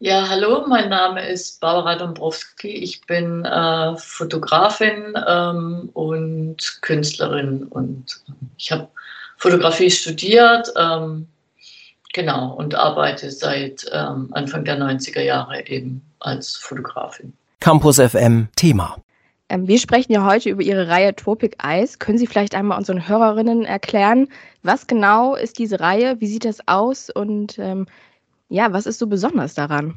Ja, hallo, mein Name ist Barbara Dombrowski. Ich bin äh, Fotografin ähm, und Künstlerin und ich habe Fotografie studiert, ähm, genau, und arbeite seit ähm, Anfang der 90er Jahre eben als Fotografin. Campus FM Thema. Ähm, wir sprechen ja heute über Ihre Reihe Tropic Eyes. Können Sie vielleicht einmal unseren Hörerinnen erklären, was genau ist diese Reihe, wie sieht das aus und ähm, ja, was ist so besonders daran?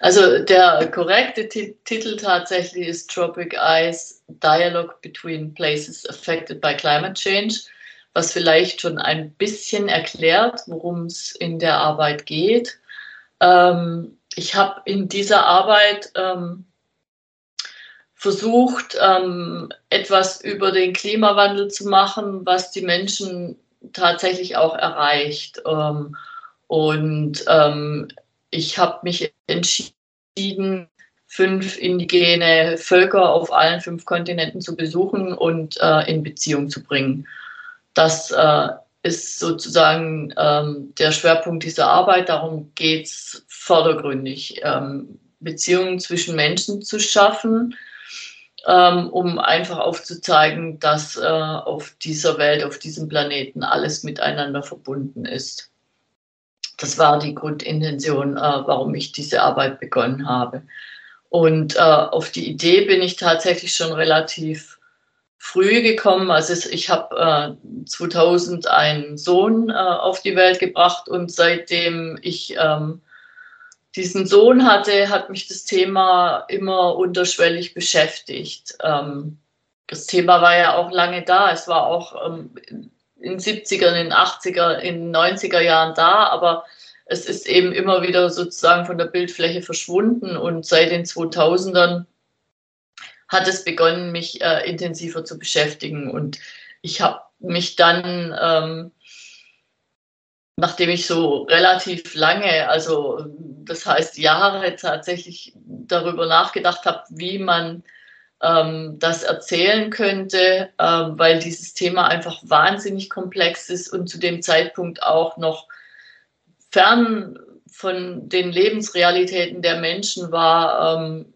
Also der korrekte Titel tatsächlich ist Tropic Eyes Dialogue Between Places Affected by Climate Change, was vielleicht schon ein bisschen erklärt, worum es in der Arbeit geht. Ähm, ich habe in dieser Arbeit ähm, versucht, ähm, etwas über den Klimawandel zu machen, was die Menschen tatsächlich auch erreicht. Ähm, und ähm, ich habe mich entschieden, fünf indigene Völker auf allen fünf Kontinenten zu besuchen und äh, in Beziehung zu bringen. Das äh, ist sozusagen ähm, der Schwerpunkt dieser Arbeit. Darum geht es vordergründig, ähm, Beziehungen zwischen Menschen zu schaffen, ähm, um einfach aufzuzeigen, dass äh, auf dieser Welt, auf diesem Planeten alles miteinander verbunden ist. Das war die Grundintention, äh, warum ich diese Arbeit begonnen habe. Und äh, auf die Idee bin ich tatsächlich schon relativ früh gekommen. Also ich habe äh, 2000 einen Sohn äh, auf die Welt gebracht und seitdem ich ähm, diesen Sohn hatte, hat mich das Thema immer unterschwellig beschäftigt. Ähm, das Thema war ja auch lange da. Es war auch ähm, in den 70er, in den 80er, in den 90er Jahren da, aber es ist eben immer wieder sozusagen von der Bildfläche verschwunden und seit den 2000ern hat es begonnen, mich äh, intensiver zu beschäftigen und ich habe mich dann, ähm, nachdem ich so relativ lange, also das heißt Jahre tatsächlich darüber nachgedacht habe, wie man ähm, das erzählen könnte, ähm, weil dieses Thema einfach wahnsinnig komplex ist und zu dem Zeitpunkt auch noch fern von den Lebensrealitäten der Menschen war, ähm,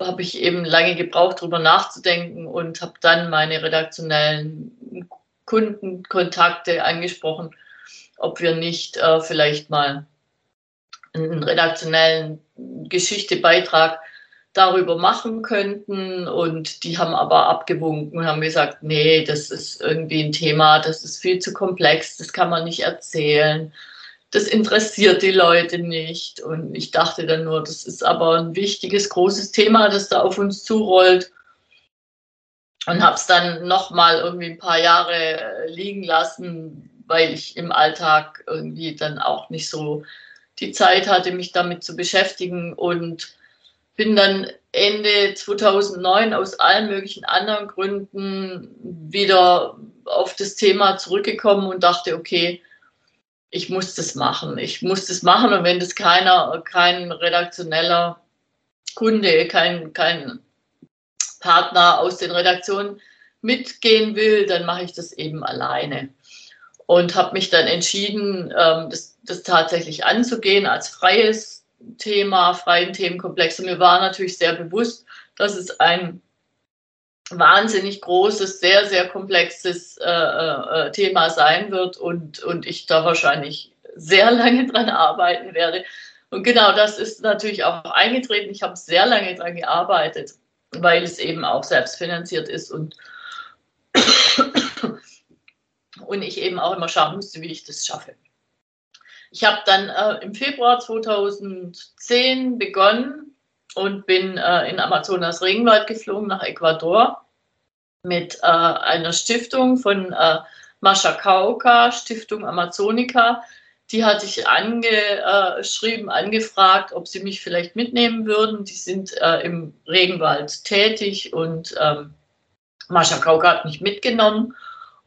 habe ich eben lange gebraucht, darüber nachzudenken und habe dann meine redaktionellen Kundenkontakte angesprochen, ob wir nicht äh, vielleicht mal einen redaktionellen Geschichtebeitrag darüber machen könnten. Und die haben aber abgewunken und haben gesagt, nee, das ist irgendwie ein Thema, das ist viel zu komplex, das kann man nicht erzählen. Das interessiert die Leute nicht. Und ich dachte dann nur, das ist aber ein wichtiges, großes Thema, das da auf uns zurollt. Und habe es dann nochmal irgendwie ein paar Jahre äh, liegen lassen, weil ich im Alltag irgendwie dann auch nicht so die Zeit hatte, mich damit zu beschäftigen. Und bin dann Ende 2009 aus allen möglichen anderen Gründen wieder auf das Thema zurückgekommen und dachte, okay, ich muss das machen. Ich muss das machen und wenn das keiner, kein redaktioneller Kunde, kein, kein Partner aus den Redaktionen mitgehen will, dann mache ich das eben alleine. Und habe mich dann entschieden, ähm, das, das tatsächlich anzugehen als freies Thema, freien Themenkomplex. Und mir war natürlich sehr bewusst, dass es ein wahnsinnig großes, sehr, sehr komplexes äh, äh, Thema sein wird und, und ich da wahrscheinlich sehr lange dran arbeiten werde. Und genau das ist natürlich auch eingetreten. Ich habe sehr lange dran gearbeitet, weil es eben auch selbstfinanziert ist und, und ich eben auch immer schauen musste, wie ich das schaffe. Ich habe dann äh, im Februar 2010 begonnen und bin äh, in Amazonas Regenwald geflogen nach Ecuador mit äh, einer Stiftung von äh, Mascha Kauka, Stiftung Amazonica. Die hatte ich angeschrieben, angefragt, ob sie mich vielleicht mitnehmen würden. Die sind äh, im Regenwald tätig und ähm, Mascha Kauka hat mich mitgenommen.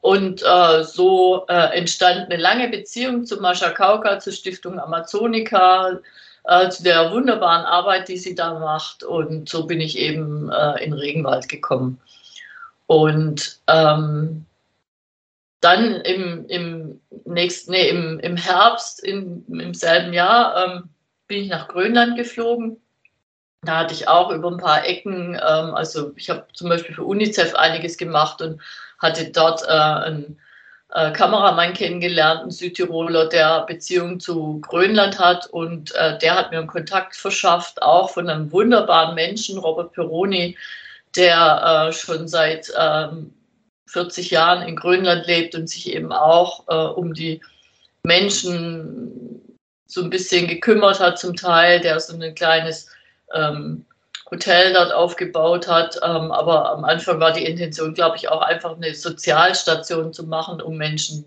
Und äh, so äh, entstand eine lange Beziehung zu Mascha Kauka, zur Stiftung Amazonica, äh, zu der wunderbaren Arbeit, die sie da macht. Und so bin ich eben äh, in Regenwald gekommen. Und ähm, dann im, im nächsten, nee, im, im Herbst in, im selben Jahr ähm, bin ich nach Grönland geflogen. Da hatte ich auch über ein paar Ecken, ähm, also ich habe zum Beispiel für UNICEF einiges gemacht und hatte dort äh, einen äh, Kameramann kennengelernt, einen Südtiroler, der Beziehung zu Grönland hat und äh, der hat mir einen Kontakt verschafft, auch von einem wunderbaren Menschen, Robert Peroni, der äh, schon seit ähm, 40 Jahren in Grönland lebt und sich eben auch äh, um die Menschen so ein bisschen gekümmert hat zum Teil, der so ein kleines ähm, Hotel dort aufgebaut hat. Ähm, aber am Anfang war die Intention, glaube ich, auch einfach eine Sozialstation zu machen, um Menschen,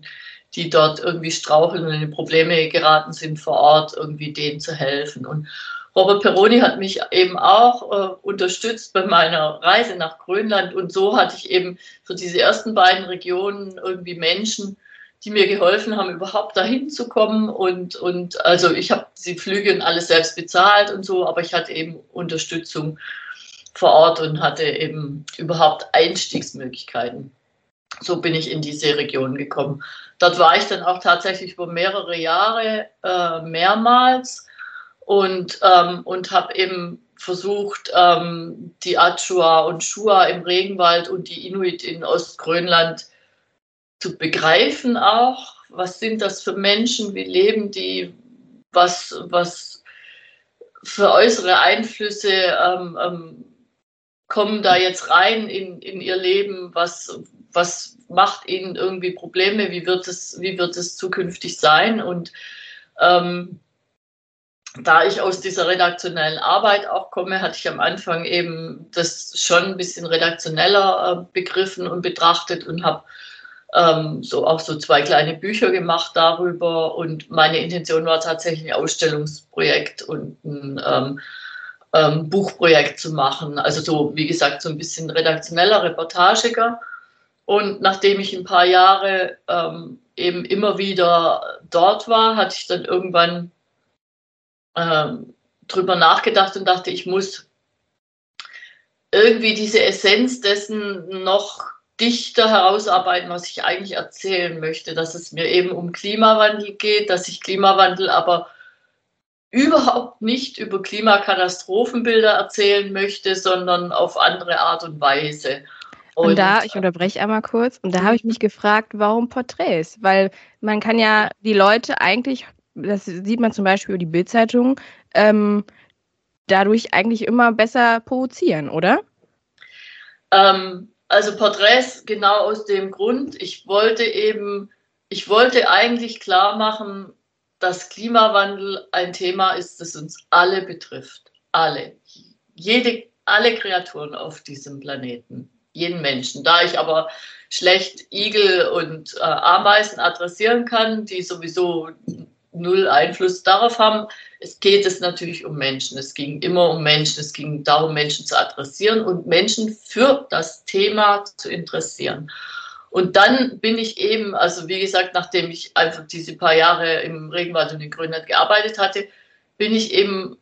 die dort irgendwie straucheln und in Probleme geraten sind vor Ort, irgendwie denen zu helfen. Und Robert Peroni hat mich eben auch äh, unterstützt bei meiner Reise nach Grönland und so hatte ich eben für diese ersten beiden Regionen irgendwie Menschen, die mir geholfen haben, überhaupt dahin zu kommen. Und, und also ich habe die Flüge und alles selbst bezahlt und so, aber ich hatte eben Unterstützung vor Ort und hatte eben überhaupt Einstiegsmöglichkeiten. So bin ich in diese Region gekommen. Dort war ich dann auch tatsächlich über mehrere Jahre äh, mehrmals und, ähm, und habe eben versucht, ähm, die Achua und Shua im Regenwald und die Inuit in Ostgrönland zu begreifen auch. Was sind das für Menschen? Wie leben die? Was, was für äußere Einflüsse ähm, ähm, kommen da jetzt rein in, in ihr Leben? Was, was macht ihnen irgendwie Probleme? Wie wird es, wie wird es zukünftig sein? Und ähm, da ich aus dieser redaktionellen Arbeit auch komme, hatte ich am Anfang eben das schon ein bisschen redaktioneller äh, begriffen und betrachtet und habe ähm, so auch so zwei kleine Bücher gemacht darüber. Und meine Intention war tatsächlich ein Ausstellungsprojekt und ein ähm, ähm, Buchprojekt zu machen. Also so, wie gesagt, so ein bisschen redaktioneller, reportagiger. Und nachdem ich ein paar Jahre ähm, eben immer wieder dort war, hatte ich dann irgendwann ähm, drüber nachgedacht und dachte, ich muss irgendwie diese Essenz dessen noch dichter herausarbeiten, was ich eigentlich erzählen möchte, dass es mir eben um Klimawandel geht, dass ich Klimawandel aber überhaupt nicht über Klimakatastrophenbilder erzählen möchte, sondern auf andere Art und Weise. Und, und da, ich unterbreche einmal kurz, und da habe ich mich gefragt, warum Porträts? Weil man kann ja die Leute eigentlich das sieht man zum Beispiel über die Bildzeitung, ähm, dadurch eigentlich immer besser provozieren, oder? Ähm, also Porträts genau aus dem Grund, ich wollte eben, ich wollte eigentlich klar machen, dass Klimawandel ein Thema ist, das uns alle betrifft. Alle. Jede, alle Kreaturen auf diesem Planeten. Jeden Menschen. Da ich aber schlecht Igel und äh, Ameisen adressieren kann, die sowieso null Einfluss darauf haben. Es geht es natürlich um Menschen. Es ging immer um Menschen. Es ging darum, Menschen zu adressieren und Menschen für das Thema zu interessieren. Und dann bin ich eben, also wie gesagt, nachdem ich einfach diese paar Jahre im Regenwald und in Grönland gearbeitet hatte, bin ich eben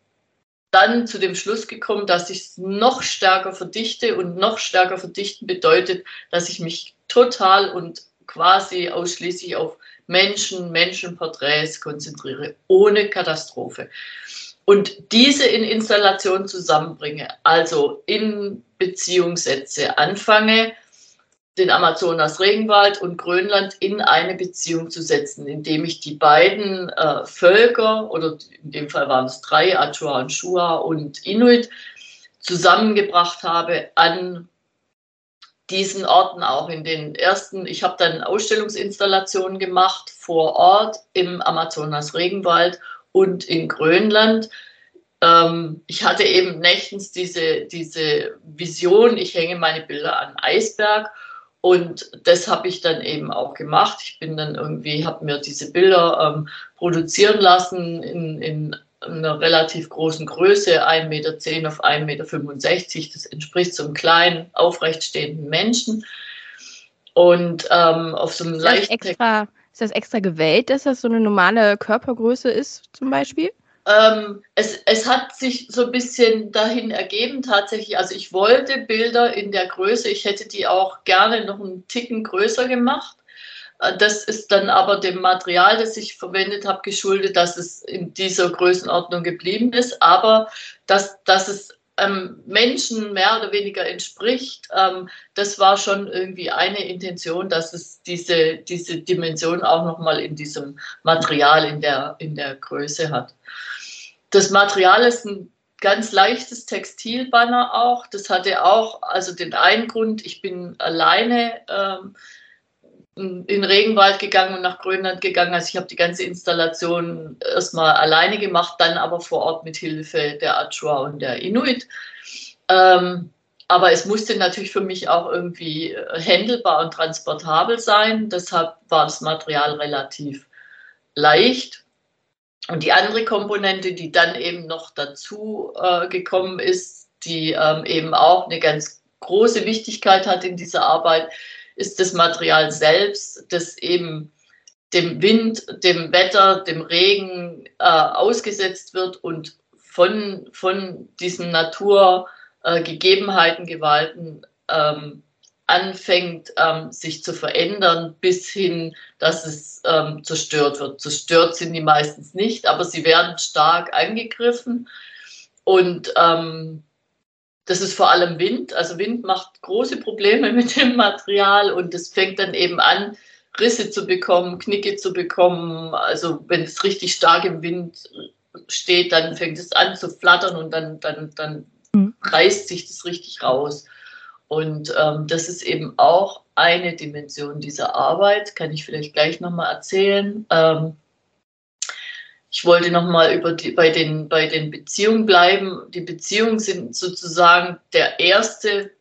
dann zu dem Schluss gekommen, dass ich es noch stärker verdichte und noch stärker verdichten bedeutet, dass ich mich total und quasi ausschließlich auf Menschen, Menschenporträts konzentriere, ohne Katastrophe. Und diese in Installation zusammenbringe, also in Beziehung setze, anfange, den Amazonas Regenwald und Grönland in eine Beziehung zu setzen, indem ich die beiden äh, Völker, oder in dem Fall waren es drei, Achua und Shua und Inuit, zusammengebracht habe an diesen Orten auch in den ersten, ich habe dann Ausstellungsinstallationen gemacht vor Ort im Amazonas Regenwald und in Grönland. Ähm, ich hatte eben nächtens diese, diese Vision, ich hänge meine Bilder an Eisberg und das habe ich dann eben auch gemacht. Ich bin dann irgendwie, habe mir diese Bilder ähm, produzieren lassen in, in einer relativ großen Größe, 1,10 Meter auf 1,65 Meter. Das entspricht so einem kleinen, aufrechtstehenden Menschen. Und ähm, auf so einem leicht. Extra, ist das extra gewählt, dass das so eine normale Körpergröße ist, zum Beispiel? Ähm, es, es hat sich so ein bisschen dahin ergeben, tatsächlich. Also, ich wollte Bilder in der Größe, ich hätte die auch gerne noch einen Ticken größer gemacht. Äh, das ist dann aber dem Material, das ich verwendet habe, geschuldet, dass es in dieser Größenordnung geblieben ist, aber dass, dass es ähm, Menschen mehr oder weniger entspricht, ähm, das war schon irgendwie eine Intention, dass es diese, diese Dimension auch nochmal in diesem Material, in der, in der Größe hat. Das Material ist ein ganz leichtes Textilbanner auch. Das hatte auch also den einen Grund, ich bin alleine ähm, in den Regenwald gegangen und nach Grönland gegangen. Also ich habe die ganze Installation erstmal alleine gemacht, dann aber vor Ort mit Hilfe der Achua und der Inuit. Ähm, aber es musste natürlich für mich auch irgendwie händelbar und transportabel sein. Deshalb war das Material relativ leicht. Und die andere Komponente, die dann eben noch dazu äh, gekommen ist, die ähm, eben auch eine ganz große Wichtigkeit hat in dieser Arbeit, ist das Material selbst, das eben dem Wind, dem Wetter, dem Regen äh, ausgesetzt wird und von, von diesen Naturgegebenheiten, äh, Gewalten ähm, anfängt, ähm, sich zu verändern, bis hin, dass es ähm, zerstört wird. Zerstört sind die meistens nicht, aber sie werden stark angegriffen. Und ähm, das ist vor allem Wind. Also Wind macht große Probleme mit dem Material und es fängt dann eben an, Risse zu bekommen, Knicke zu bekommen. Also wenn es richtig stark im Wind steht, dann fängt es an zu flattern und dann, dann, dann mhm. reißt sich das richtig raus. Und ähm, das ist eben auch eine Dimension dieser Arbeit, kann ich vielleicht gleich nochmal erzählen. Ähm, ich wollte nochmal bei den, bei den Beziehungen bleiben. Die Beziehungen sind sozusagen der erste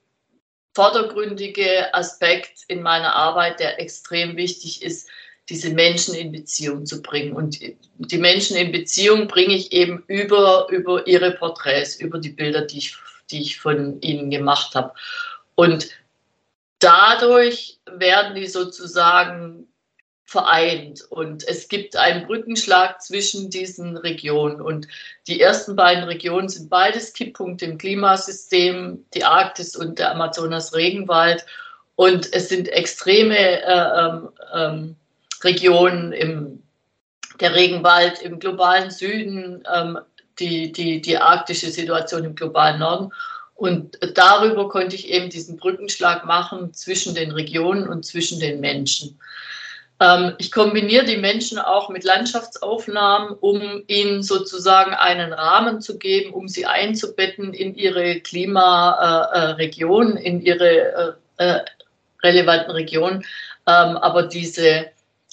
vordergründige Aspekt in meiner Arbeit, der extrem wichtig ist, diese Menschen in Beziehung zu bringen. Und die Menschen in Beziehung bringe ich eben über, über ihre Porträts, über die Bilder, die ich, die ich von ihnen gemacht habe. Und dadurch werden die sozusagen vereint und es gibt einen Brückenschlag zwischen diesen Regionen. Und die ersten beiden Regionen sind beides Kipppunkte im Klimasystem, die Arktis und der Amazonas-Regenwald. Und es sind extreme äh, ähm, ähm, Regionen im der Regenwald im globalen Süden, ähm, die, die, die arktische Situation im globalen Norden. Und darüber konnte ich eben diesen Brückenschlag machen zwischen den Regionen und zwischen den Menschen. Ähm, ich kombiniere die Menschen auch mit Landschaftsaufnahmen, um ihnen sozusagen einen Rahmen zu geben, um sie einzubetten in ihre Klimaregion, in ihre äh, äh, relevanten Regionen. Ähm, aber diese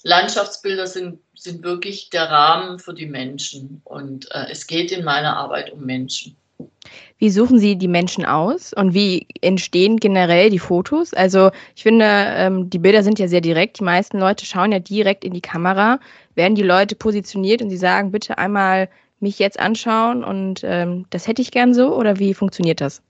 Landschaftsbilder sind, sind wirklich der Rahmen für die Menschen. Und äh, es geht in meiner Arbeit um Menschen. Wie suchen Sie die Menschen aus und wie entstehen generell die Fotos? Also ich finde, ähm, die Bilder sind ja sehr direkt. Die meisten Leute schauen ja direkt in die Kamera. Werden die Leute positioniert und sie sagen, bitte einmal mich jetzt anschauen und ähm, das hätte ich gern so oder wie funktioniert das?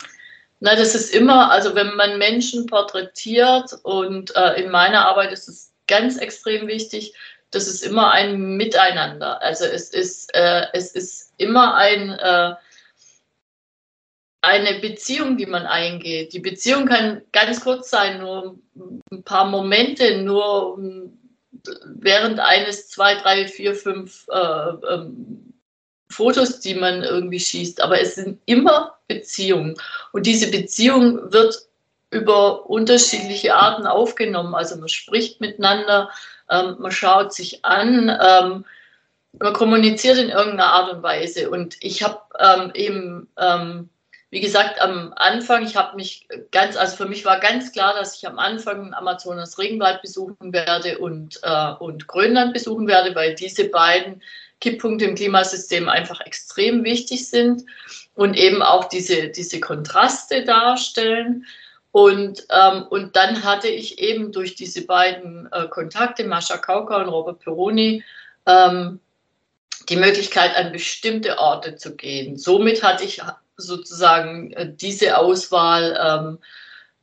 Na, das ist immer, also wenn man Menschen porträtiert und äh, in meiner Arbeit ist es ganz extrem wichtig, das ist immer ein Miteinander. Also es ist, äh, es ist immer ein äh, eine Beziehung, die man eingeht. Die Beziehung kann ganz kurz sein, nur ein paar Momente, nur während eines zwei, drei, vier, fünf äh, ähm, Fotos, die man irgendwie schießt. Aber es sind immer Beziehungen. Und diese Beziehung wird über unterschiedliche Arten aufgenommen. Also man spricht miteinander, ähm, man schaut sich an, ähm, man kommuniziert in irgendeiner Art und Weise. Und ich habe ähm, eben ähm, wie gesagt, am Anfang, ich habe mich ganz, also für mich war ganz klar, dass ich am Anfang Amazonas Regenwald besuchen werde und, äh, und Grönland besuchen werde, weil diese beiden Kipppunkte im Klimasystem einfach extrem wichtig sind und eben auch diese, diese Kontraste darstellen. Und, ähm, und dann hatte ich eben durch diese beiden äh, Kontakte, Mascha Kauka und Robert Peroni, ähm, die Möglichkeit, an bestimmte Orte zu gehen. Somit hatte ich sozusagen äh, diese Auswahl ähm,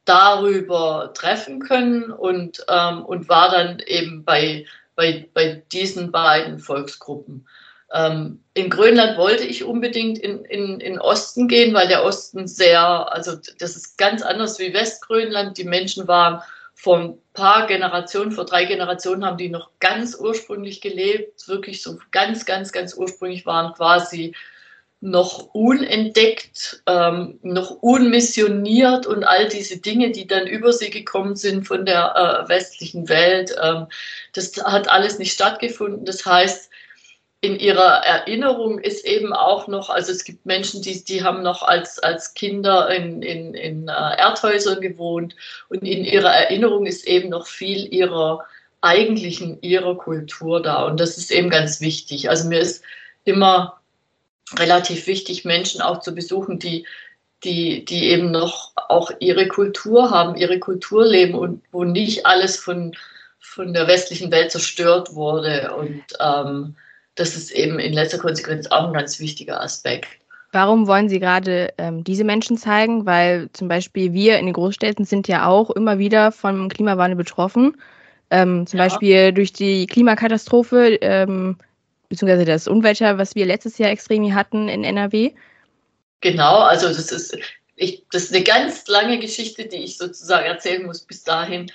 darüber treffen können und, ähm, und war dann eben bei, bei, bei diesen beiden Volksgruppen. Ähm, in Grönland wollte ich unbedingt in, in, in Osten gehen, weil der Osten sehr, also das ist ganz anders wie Westgrönland. Die Menschen waren vor ein paar Generationen, vor drei Generationen haben die noch ganz ursprünglich gelebt, wirklich so ganz, ganz, ganz ursprünglich waren quasi noch unentdeckt, ähm, noch unmissioniert und all diese Dinge, die dann über sie gekommen sind von der äh, westlichen Welt, ähm, das hat alles nicht stattgefunden. Das heißt, in ihrer Erinnerung ist eben auch noch, also es gibt Menschen, die, die haben noch als, als Kinder in, in, in äh, Erdhäusern gewohnt und in ihrer Erinnerung ist eben noch viel ihrer eigentlichen, ihrer Kultur da und das ist eben ganz wichtig. Also mir ist immer relativ wichtig, Menschen auch zu besuchen, die, die, die eben noch auch ihre Kultur haben, ihre Kultur leben und wo nicht alles von, von der westlichen Welt zerstört wurde und ähm, das ist eben in letzter Konsequenz auch ein ganz wichtiger Aspekt. Warum wollen Sie gerade ähm, diese Menschen zeigen? Weil zum Beispiel wir in den Großstädten sind ja auch immer wieder vom Klimawandel betroffen. Ähm, zum ja. Beispiel durch die Klimakatastrophe, ähm, beziehungsweise das Unwetter, was wir letztes Jahr extrem hatten in NRW. Genau, also das ist, ich, das ist eine ganz lange Geschichte, die ich sozusagen erzählen muss bis dahin.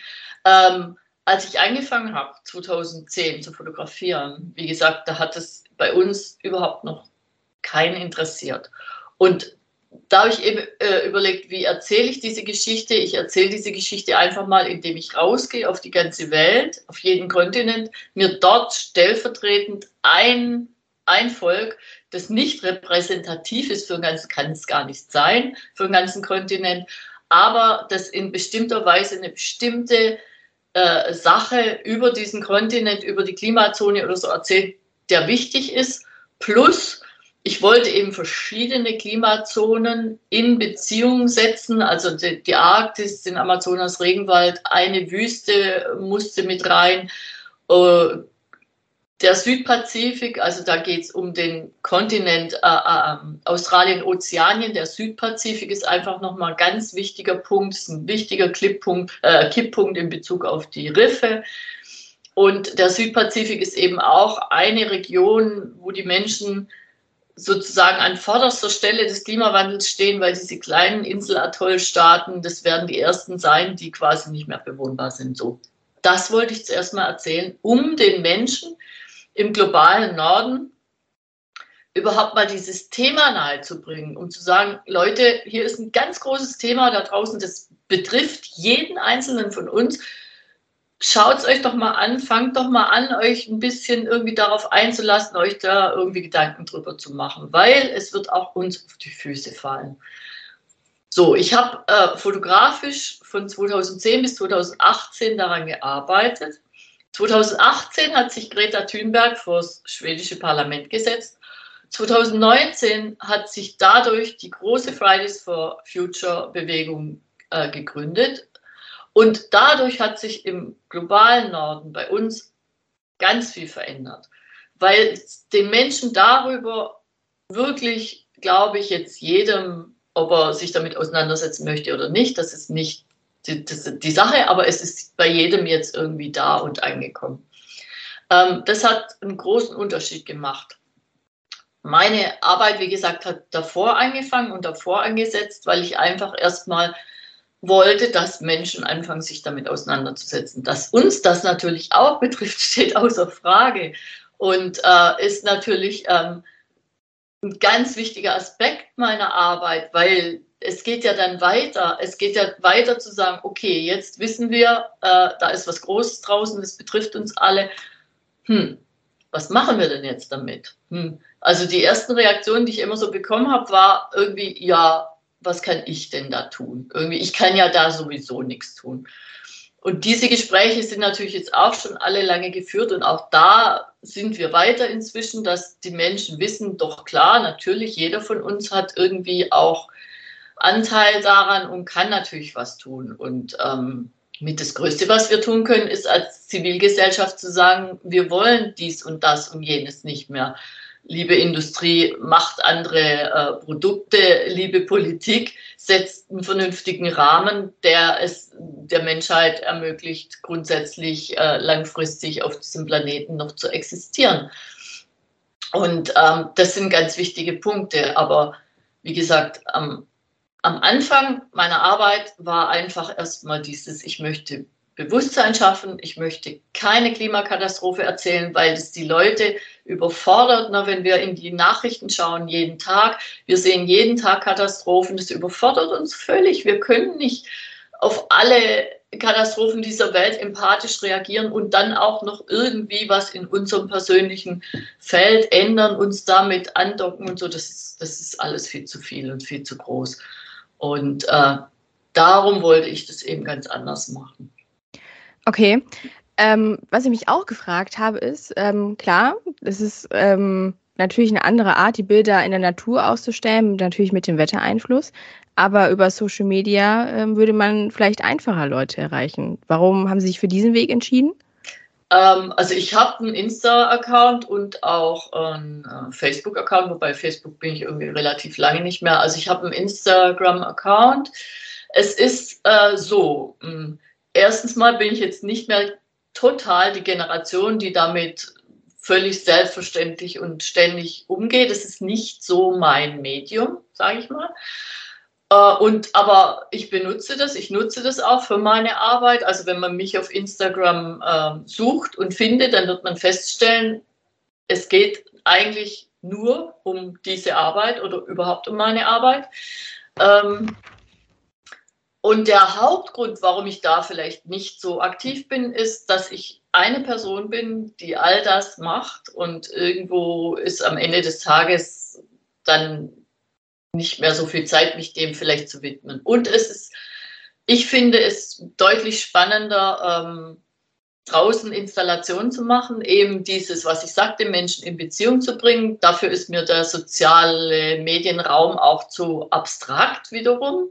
Ähm, als ich angefangen habe, 2010 zu fotografieren, wie gesagt, da hat es bei uns überhaupt noch keinen interessiert. Und da habe ich eben äh, überlegt, wie erzähle ich diese Geschichte? Ich erzähle diese Geschichte einfach mal, indem ich rausgehe auf die ganze Welt, auf jeden Kontinent, mir dort stellvertretend ein, ein Volk, das nicht repräsentativ ist für den ganzen, kann es gar nicht sein, für den ganzen Kontinent, aber das in bestimmter Weise eine bestimmte äh, Sache über diesen Kontinent, über die Klimazone oder so erzählt, der wichtig ist. Plus, ich wollte eben verschiedene Klimazonen in Beziehung setzen. Also die, die Arktis, den Amazonas Regenwald, eine Wüste musste mit rein. Äh, der Südpazifik, also da geht es um den Kontinent äh, äh, Australien, Ozeanien. Der Südpazifik ist einfach nochmal ein ganz wichtiger Punkt, ist ein wichtiger Kipppunkt, äh, Kipppunkt in Bezug auf die Riffe. Und der Südpazifik ist eben auch eine Region, wo die Menschen sozusagen an vorderster Stelle des Klimawandels stehen, weil diese kleinen Insel-Atoll-Staaten, das werden die ersten sein, die quasi nicht mehr bewohnbar sind. So, das wollte ich zuerst mal erzählen, um den Menschen im globalen Norden überhaupt mal dieses Thema nahezubringen, um zu sagen, Leute, hier ist ein ganz großes Thema da draußen, das betrifft jeden Einzelnen von uns. Schaut es euch doch mal an, fangt doch mal an, euch ein bisschen irgendwie darauf einzulassen, euch da irgendwie Gedanken drüber zu machen, weil es wird auch uns auf die Füße fallen. So, ich habe äh, fotografisch von 2010 bis 2018 daran gearbeitet 2018 hat sich Greta Thunberg vor das schwedische Parlament gesetzt. 2019 hat sich dadurch die große Fridays for Future Bewegung äh, gegründet. Und dadurch hat sich im globalen Norden bei uns ganz viel verändert, weil den Menschen darüber wirklich, glaube ich, jetzt jedem, ob er sich damit auseinandersetzen möchte oder nicht, das ist nicht die, die, die Sache, aber es ist bei jedem jetzt irgendwie da und angekommen. Ähm, das hat einen großen Unterschied gemacht. Meine Arbeit, wie gesagt, hat davor angefangen und davor angesetzt, weil ich einfach erstmal wollte, dass Menschen anfangen, sich damit auseinanderzusetzen. Dass uns das natürlich auch betrifft, steht außer Frage und äh, ist natürlich ähm, ein ganz wichtiger Aspekt meiner Arbeit, weil es geht ja dann weiter. Es geht ja weiter zu sagen, okay, jetzt wissen wir, äh, da ist was Großes draußen, das betrifft uns alle. Hm, was machen wir denn jetzt damit? Hm. Also die ersten Reaktionen, die ich immer so bekommen habe, war irgendwie, ja, was kann ich denn da tun? Irgendwie, ich kann ja da sowieso nichts tun. Und diese Gespräche sind natürlich jetzt auch schon alle lange geführt und auch da sind wir weiter inzwischen, dass die Menschen wissen, doch klar, natürlich, jeder von uns hat irgendwie auch Anteil daran und kann natürlich was tun. Und ähm, mit das Größte, was wir tun können, ist als Zivilgesellschaft zu sagen, wir wollen dies und das und jenes nicht mehr. Liebe Industrie, macht andere äh, Produkte, liebe Politik, setzt einen vernünftigen Rahmen, der es der Menschheit ermöglicht, grundsätzlich äh, langfristig auf diesem Planeten noch zu existieren. Und ähm, das sind ganz wichtige Punkte. Aber wie gesagt, am am Anfang meiner Arbeit war einfach erstmal dieses, ich möchte Bewusstsein schaffen. Ich möchte keine Klimakatastrophe erzählen, weil es die Leute überfordert. Na, wenn wir in die Nachrichten schauen, jeden Tag, wir sehen jeden Tag Katastrophen, das überfordert uns völlig. Wir können nicht auf alle Katastrophen dieser Welt empathisch reagieren und dann auch noch irgendwie was in unserem persönlichen Feld ändern, uns damit andocken und so. Das ist, das ist alles viel zu viel und viel zu groß. Und äh, darum wollte ich das eben ganz anders machen. Okay. Ähm, was ich mich auch gefragt habe, ist, ähm, klar, es ist ähm, natürlich eine andere Art, die Bilder in der Natur auszustellen, natürlich mit dem Wettereinfluss. Aber über Social Media ähm, würde man vielleicht einfacher Leute erreichen. Warum haben Sie sich für diesen Weg entschieden? Ähm, also ich habe einen Insta-Account und auch einen äh, Facebook-Account, wobei Facebook bin ich irgendwie relativ lange nicht mehr. Also ich habe einen Instagram-Account. Es ist äh, so, mh, hm, erstens mal bin ich jetzt nicht mehr total die Generation, die damit völlig selbstverständlich und ständig umgeht. Es ist nicht so mein Medium, sage ich mal. Äh, und aber ich benutze das, ich nutze das auch für meine Arbeit. Also wenn man mich auf Instagram äh, sucht und findet, dann wird man feststellen, es geht eigentlich nur um diese Arbeit oder überhaupt um meine Arbeit. Ähm, und der Hauptgrund, warum ich da vielleicht nicht so aktiv bin, ist, dass ich eine Person bin, die all das macht und irgendwo ist am Ende des Tages dann nicht mehr so viel Zeit, mich dem vielleicht zu widmen. Und es ist, ich finde es deutlich spannender, ähm, draußen Installationen zu machen, eben dieses, was ich sagte, Menschen in Beziehung zu bringen. Dafür ist mir der soziale Medienraum auch zu abstrakt wiederum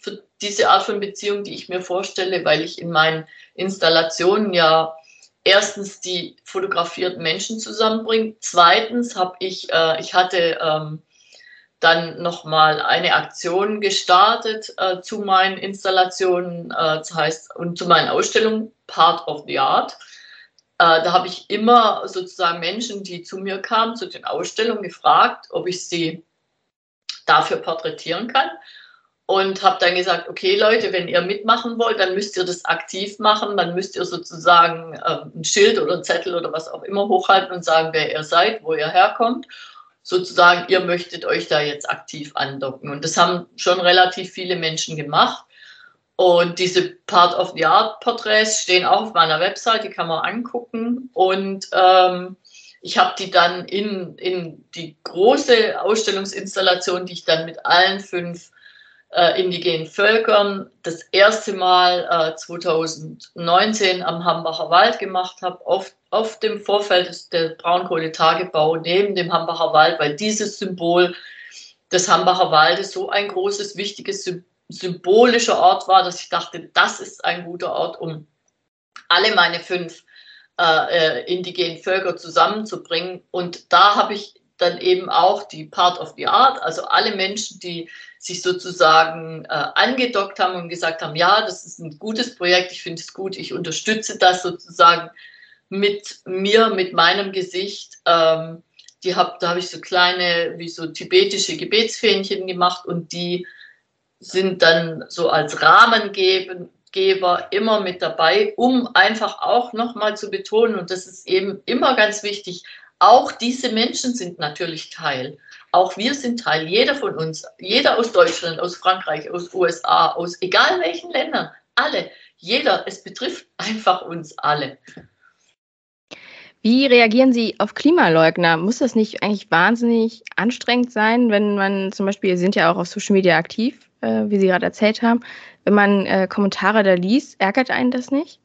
für diese Art von Beziehung, die ich mir vorstelle, weil ich in meinen Installationen ja erstens die fotografierten Menschen zusammenbringe. Zweitens habe ich, äh, ich hatte ähm, dann nochmal eine Aktion gestartet äh, zu meinen Installationen, äh, das heißt, und zu meinen Ausstellungen Part of the Art. Äh, da habe ich immer sozusagen Menschen, die zu mir kamen, zu den Ausstellungen gefragt, ob ich sie dafür porträtieren kann und habe dann gesagt, okay Leute, wenn ihr mitmachen wollt, dann müsst ihr das aktiv machen, dann müsst ihr sozusagen äh, ein Schild oder ein Zettel oder was auch immer hochhalten und sagen, wer ihr seid, wo ihr herkommt. Sozusagen, ihr möchtet euch da jetzt aktiv andocken. Und das haben schon relativ viele Menschen gemacht. Und diese Part of the Art Porträts stehen auch auf meiner Website, die kann man angucken. Und ähm, ich habe die dann in, in die große Ausstellungsinstallation, die ich dann mit allen fünf äh, indigenen Völkern das erste Mal äh, 2019 am Hambacher Wald gemacht habe, auf, auf dem Vorfeld des, der Braunkohletagebau neben dem Hambacher Wald, weil dieses Symbol des Hambacher Waldes so ein großes, wichtiges, symbolischer Ort war, dass ich dachte, das ist ein guter Ort, um alle meine fünf äh, äh indigenen Völker zusammenzubringen. Und da habe ich dann eben auch die Part of the Art, also alle Menschen, die sich sozusagen äh, angedockt haben und gesagt haben, ja, das ist ein gutes Projekt, ich finde es gut, ich unterstütze das sozusagen mit mir, mit meinem Gesicht. Ähm, die hab, da habe ich so kleine, wie so tibetische Gebetsfähnchen gemacht und die sind dann so als Rahmengeber immer mit dabei, um einfach auch nochmal zu betonen, und das ist eben immer ganz wichtig, auch diese Menschen sind natürlich Teil. Auch wir sind Teil, jeder von uns, jeder aus Deutschland, aus Frankreich, aus USA, aus egal welchen Ländern, alle, jeder, es betrifft einfach uns alle. Wie reagieren Sie auf Klimaleugner? Muss das nicht eigentlich wahnsinnig anstrengend sein, wenn man zum Beispiel, Sie sind ja auch auf Social Media aktiv, äh, wie Sie gerade erzählt haben, wenn man äh, Kommentare da liest, ärgert einen das nicht?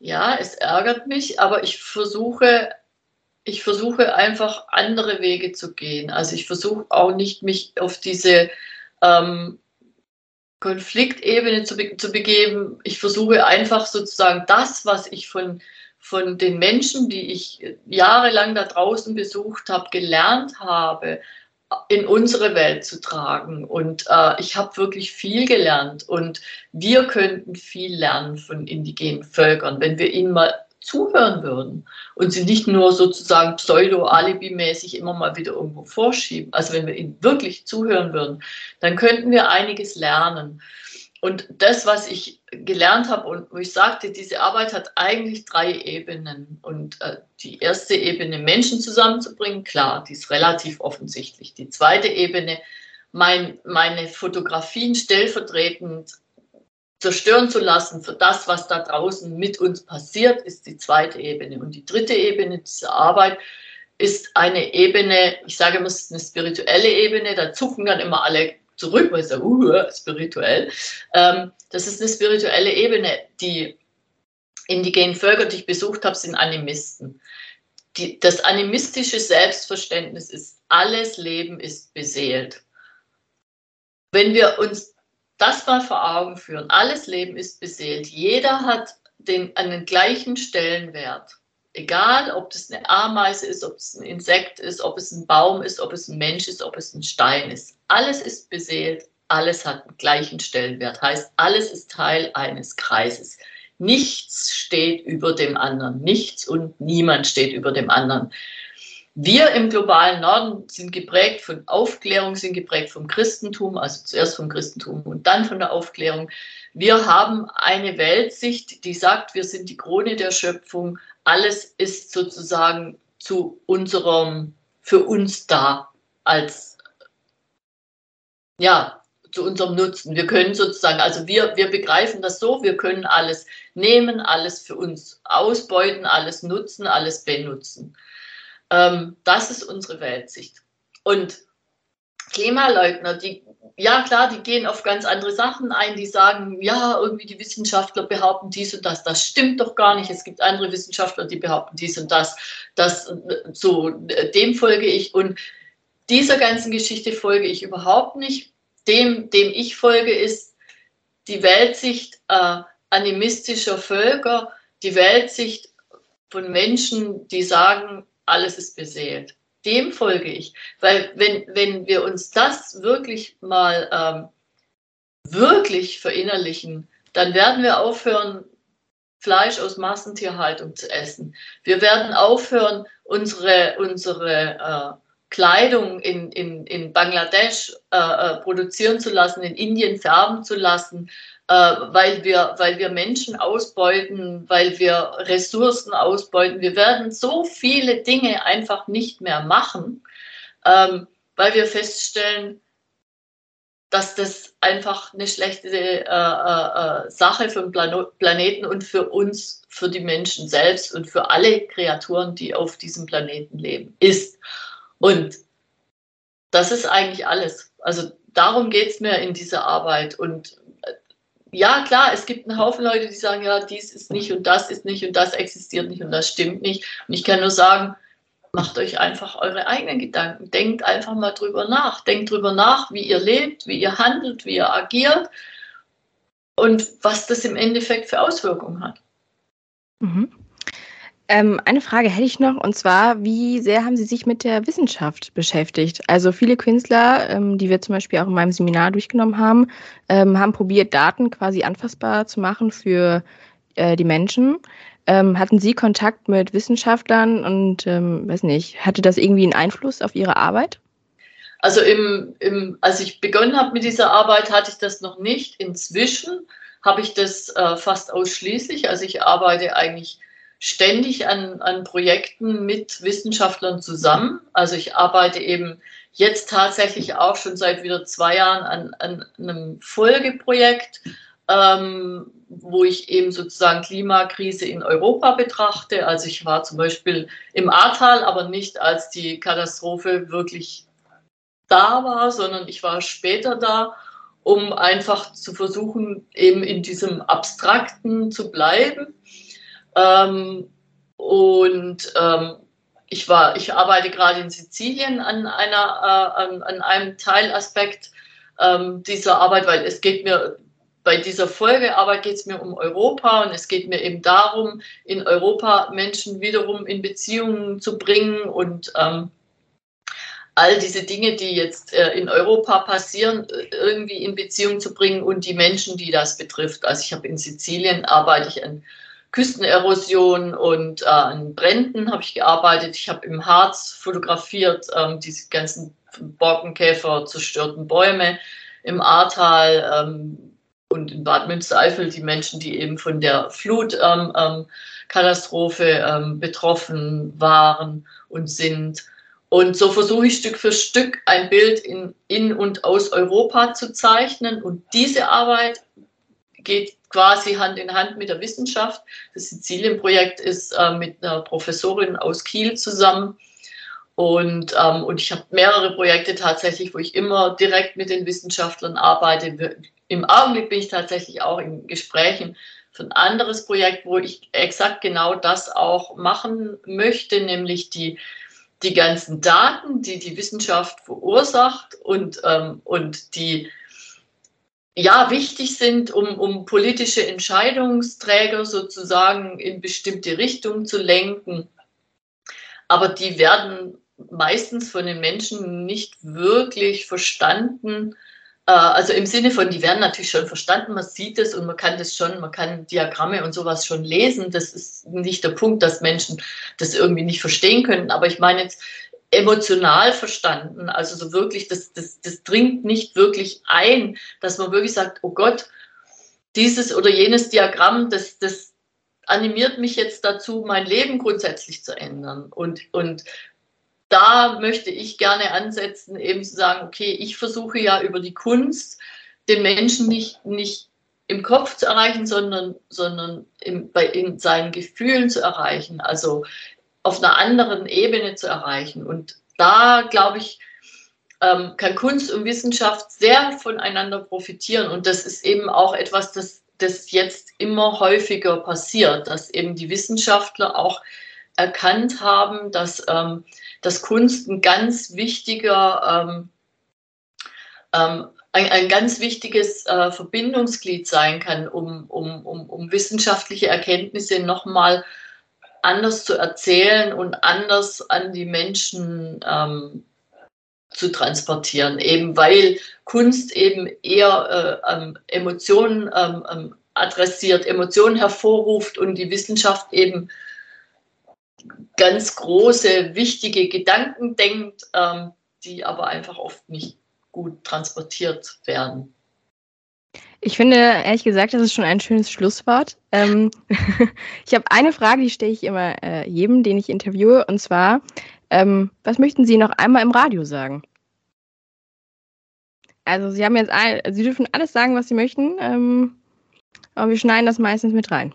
Ja, es ärgert mich, aber ich versuche ich versuche einfach andere Wege zu gehen. Also ich versuche auch nicht mich auf diese ähm, Konfliktebene zu, be zu begeben. Ich versuche einfach sozusagen das, was ich von, von den Menschen, die ich jahrelang da draußen besucht habe, gelernt habe, in unsere Welt zu tragen. Und äh, ich habe wirklich viel gelernt. Und wir könnten viel lernen von indigenen Völkern, wenn wir ihnen mal zuhören würden und sie nicht nur sozusagen pseudo-alibi-mäßig immer mal wieder irgendwo vorschieben. Also wenn wir ihnen wirklich zuhören würden, dann könnten wir einiges lernen. und das, was ich gelernt habe und wo ich sagte, diese Arbeit hat eigentlich drei Ebenen. Und äh, die erste Ebene, Menschen zusammenzubringen, klar, die ist relativ offensichtlich. Die zweite Ebene, mein, meine Fotografien stellvertretend zerstören zu lassen für das, was da draußen mit uns passiert, ist die zweite Ebene. Und die dritte Ebene dieser Arbeit ist eine Ebene, ich sage immer, es ist eine spirituelle Ebene, da zucken dann immer alle zurück, weil es ja uh, spirituell. Ähm, das ist eine spirituelle Ebene. Die indigenen Völker, die ich besucht habe, sind Animisten. Die, das animistische Selbstverständnis ist, alles Leben ist beseelt. Wenn wir uns das mal vor Augen führen, alles Leben ist beseelt, jeder hat den, einen gleichen Stellenwert. Egal, ob das eine Ameise ist, ob es ein Insekt ist, ob es ein Baum ist, ob es ein Mensch ist, ob es ein Stein ist. Alles ist beseelt, alles hat den gleichen Stellenwert. Heißt, alles ist Teil eines Kreises. Nichts steht über dem anderen. Nichts und niemand steht über dem anderen. Wir im globalen Norden sind geprägt von Aufklärung, sind geprägt vom Christentum, also zuerst vom Christentum und dann von der Aufklärung. Wir haben eine Weltsicht, die sagt, wir sind die Krone der Schöpfung, alles ist sozusagen zu unserem, für uns da als, ja, zu unserem Nutzen. Wir können sozusagen, also wir, wir begreifen das so, wir können alles nehmen, alles für uns ausbeuten, alles nutzen, alles benutzen. Ähm, das ist unsere Weltsicht. Und Klimaleugner, die, ja klar, die gehen auf ganz andere Sachen ein, die sagen, ja, irgendwie die Wissenschaftler behaupten dies und das, das stimmt doch gar nicht. Es gibt andere Wissenschaftler, die behaupten dies und das, das so, dem folge ich und dieser ganzen Geschichte folge ich überhaupt nicht. Dem, dem ich folge, ist die Weltsicht äh, animistischer Völker, die Weltsicht von Menschen, die sagen, alles ist beseelt dem folge ich. Weil wenn, wenn wir uns das wirklich mal ähm, wirklich verinnerlichen, dann werden wir aufhören, Fleisch aus Massentierhaltung zu essen. Wir werden aufhören, unsere, unsere äh, Kleidung in, in, in Bangladesch äh, äh produzieren zu lassen, in Indien färben zu lassen, äh, weil, wir, weil wir Menschen ausbeuten, weil wir Ressourcen ausbeuten. Wir werden so viele Dinge einfach nicht mehr machen, ähm, weil wir feststellen, dass das einfach eine schlechte äh, äh, äh Sache für den Plan Planeten und für uns, für die Menschen selbst und für alle Kreaturen, die auf diesem Planeten leben, ist. Und das ist eigentlich alles. Also darum geht es mir in dieser Arbeit. Und ja, klar, es gibt einen Haufen Leute, die sagen, ja, dies ist nicht und das ist nicht und das existiert nicht und das stimmt nicht. Und ich kann nur sagen, macht euch einfach eure eigenen Gedanken. Denkt einfach mal drüber nach. Denkt drüber nach, wie ihr lebt, wie ihr handelt, wie ihr agiert und was das im Endeffekt für Auswirkungen hat. Mhm. Ähm, eine Frage hätte ich noch, und zwar, wie sehr haben Sie sich mit der Wissenschaft beschäftigt? Also viele Künstler, ähm, die wir zum Beispiel auch in meinem Seminar durchgenommen haben, ähm, haben probiert, Daten quasi anfassbar zu machen für äh, die Menschen. Ähm, hatten Sie Kontakt mit Wissenschaftlern und, ähm, weiß nicht, hatte das irgendwie einen Einfluss auf Ihre Arbeit? Also im, im, als ich begonnen habe mit dieser Arbeit, hatte ich das noch nicht. Inzwischen habe ich das äh, fast ausschließlich. Also ich arbeite eigentlich ständig an, an Projekten mit Wissenschaftlern zusammen. Also ich arbeite eben jetzt tatsächlich auch schon seit wieder zwei Jahren an, an einem Folgeprojekt, ähm, wo ich eben sozusagen Klimakrise in Europa betrachte. Also ich war zum Beispiel im Ahrtal, aber nicht als die Katastrophe wirklich da war, sondern ich war später da, um einfach zu versuchen, eben in diesem Abstrakten zu bleiben ähm, und ähm, ich, war, ich arbeite gerade in Sizilien an, einer, äh, an, einem Teilaspekt ähm, dieser Arbeit, weil es geht mir bei dieser Folgearbeit geht es mir um Europa und es geht mir eben darum, in Europa Menschen wiederum in Beziehungen zu bringen und ähm, all diese Dinge, die jetzt äh, in Europa passieren, äh, irgendwie in Beziehung zu bringen und die Menschen, die das betrifft. Also ich habe in Sizilien arbeite ich an Küstenerosion und äh, an Bränden habe ich gearbeitet. Ich habe im Harz fotografiert, ähm, diese ganzen Borkenkäfer zerstörten Bäume im Ahrtal. Ähm, und in Bad Münstereifel die Menschen, die eben von der Flutkatastrophe ähm, ähm, ähm, betroffen waren und sind. Und so versuche ich Stück für Stück ein Bild in, in und aus Europa zu zeichnen. Und diese Arbeit geht quasi Hand in Hand mit der Wissenschaft. Das Sizilienprojekt ist äh, mit einer Professorin aus Kiel zusammen. Und, ähm, und ich habe mehrere Projekte tatsächlich, wo ich immer direkt mit den Wissenschaftlern arbeite. Im Augenblick bin ich tatsächlich auch in Gesprächen für ein anderes Projekt, wo ich exakt genau das auch machen möchte, nämlich die, die ganzen Daten, die die Wissenschaft verursacht und, ähm, und die ja wichtig sind, um, um politische Entscheidungsträger sozusagen in bestimmte Richtungen zu lenken. Aber die werden meistens von den Menschen nicht wirklich verstanden. Äh, also im Sinne von, die werden natürlich schon verstanden, man sieht es und man kann das schon, man kann Diagramme und sowas schon lesen. Das ist nicht der Punkt, dass Menschen das irgendwie nicht verstehen können. Aber ich meine jetzt emotional verstanden, also so wirklich, das, das, das dringt nicht wirklich ein, dass man wirklich sagt, oh Gott, dieses oder jenes Diagramm, das, das animiert mich jetzt dazu, mein Leben grundsätzlich zu ändern. Und, und da möchte ich gerne ansetzen, eben zu sagen, okay, ich versuche ja über die Kunst den Menschen nicht, nicht im Kopf zu erreichen, sondern, sondern im, bei, in seinen Gefühlen zu erreichen, also auf einer anderen Ebene zu erreichen. Und da, glaube ich, ähm, kann Kunst und Wissenschaft sehr voneinander profitieren. Und das ist eben auch etwas, das, das jetzt immer häufiger passiert, dass eben die Wissenschaftler auch erkannt haben, dass ähm, dass Kunst ein ganz wichtiger, ähm, ähm, ein, ein, ganz wichtiges äh, Verbindungsglied sein kann, um, um, um, um wissenschaftliche Erkenntnisse nochmal anders zu erzählen und anders an die Menschen ähm, zu transportieren, eben weil Kunst eben eher äh, ähm, Emotionen ähm, ähm, adressiert, Emotionen hervorruft und die Wissenschaft eben ganz große, wichtige Gedanken denkt, ähm, die aber einfach oft nicht gut transportiert werden. Ich finde, ehrlich gesagt, das ist schon ein schönes Schlusswort. Ähm, ich habe eine Frage, die stelle ich immer äh, jedem, den ich interviewe, und zwar, ähm, was möchten Sie noch einmal im Radio sagen? Also Sie haben jetzt, ein, Sie dürfen alles sagen, was Sie möchten, ähm, aber wir schneiden das meistens mit rein.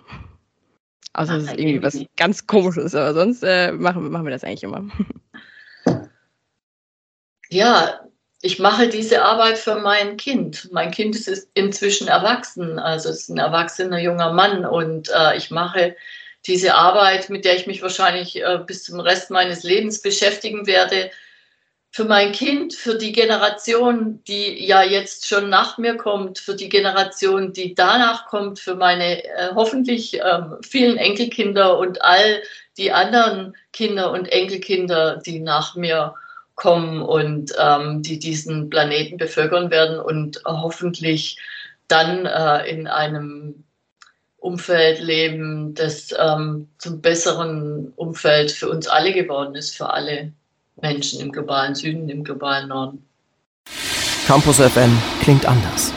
Außer es ist irgendwie was ganz komisches, aber sonst äh, machen, machen wir das eigentlich immer. Ja, ich mache diese Arbeit für mein Kind. Mein Kind ist inzwischen erwachsen, also ist ein erwachsener junger Mann und äh, ich mache diese Arbeit, mit der ich mich wahrscheinlich äh, bis zum Rest meines Lebens beschäftigen werde, für mein Kind, für die Generation, die ja jetzt schon nach mir kommt, für die Generation, die danach kommt, für meine äh, hoffentlich ähm, vielen Enkelkinder und all die anderen Kinder und Enkelkinder, die nach mir kommen und ähm, die diesen Planeten bevölkern werden und hoffentlich dann äh, in einem Umfeld leben, das ähm, zum besseren Umfeld für uns alle geworden ist, für alle Menschen im globalen Süden, im globalen Norden. Campus FM klingt anders.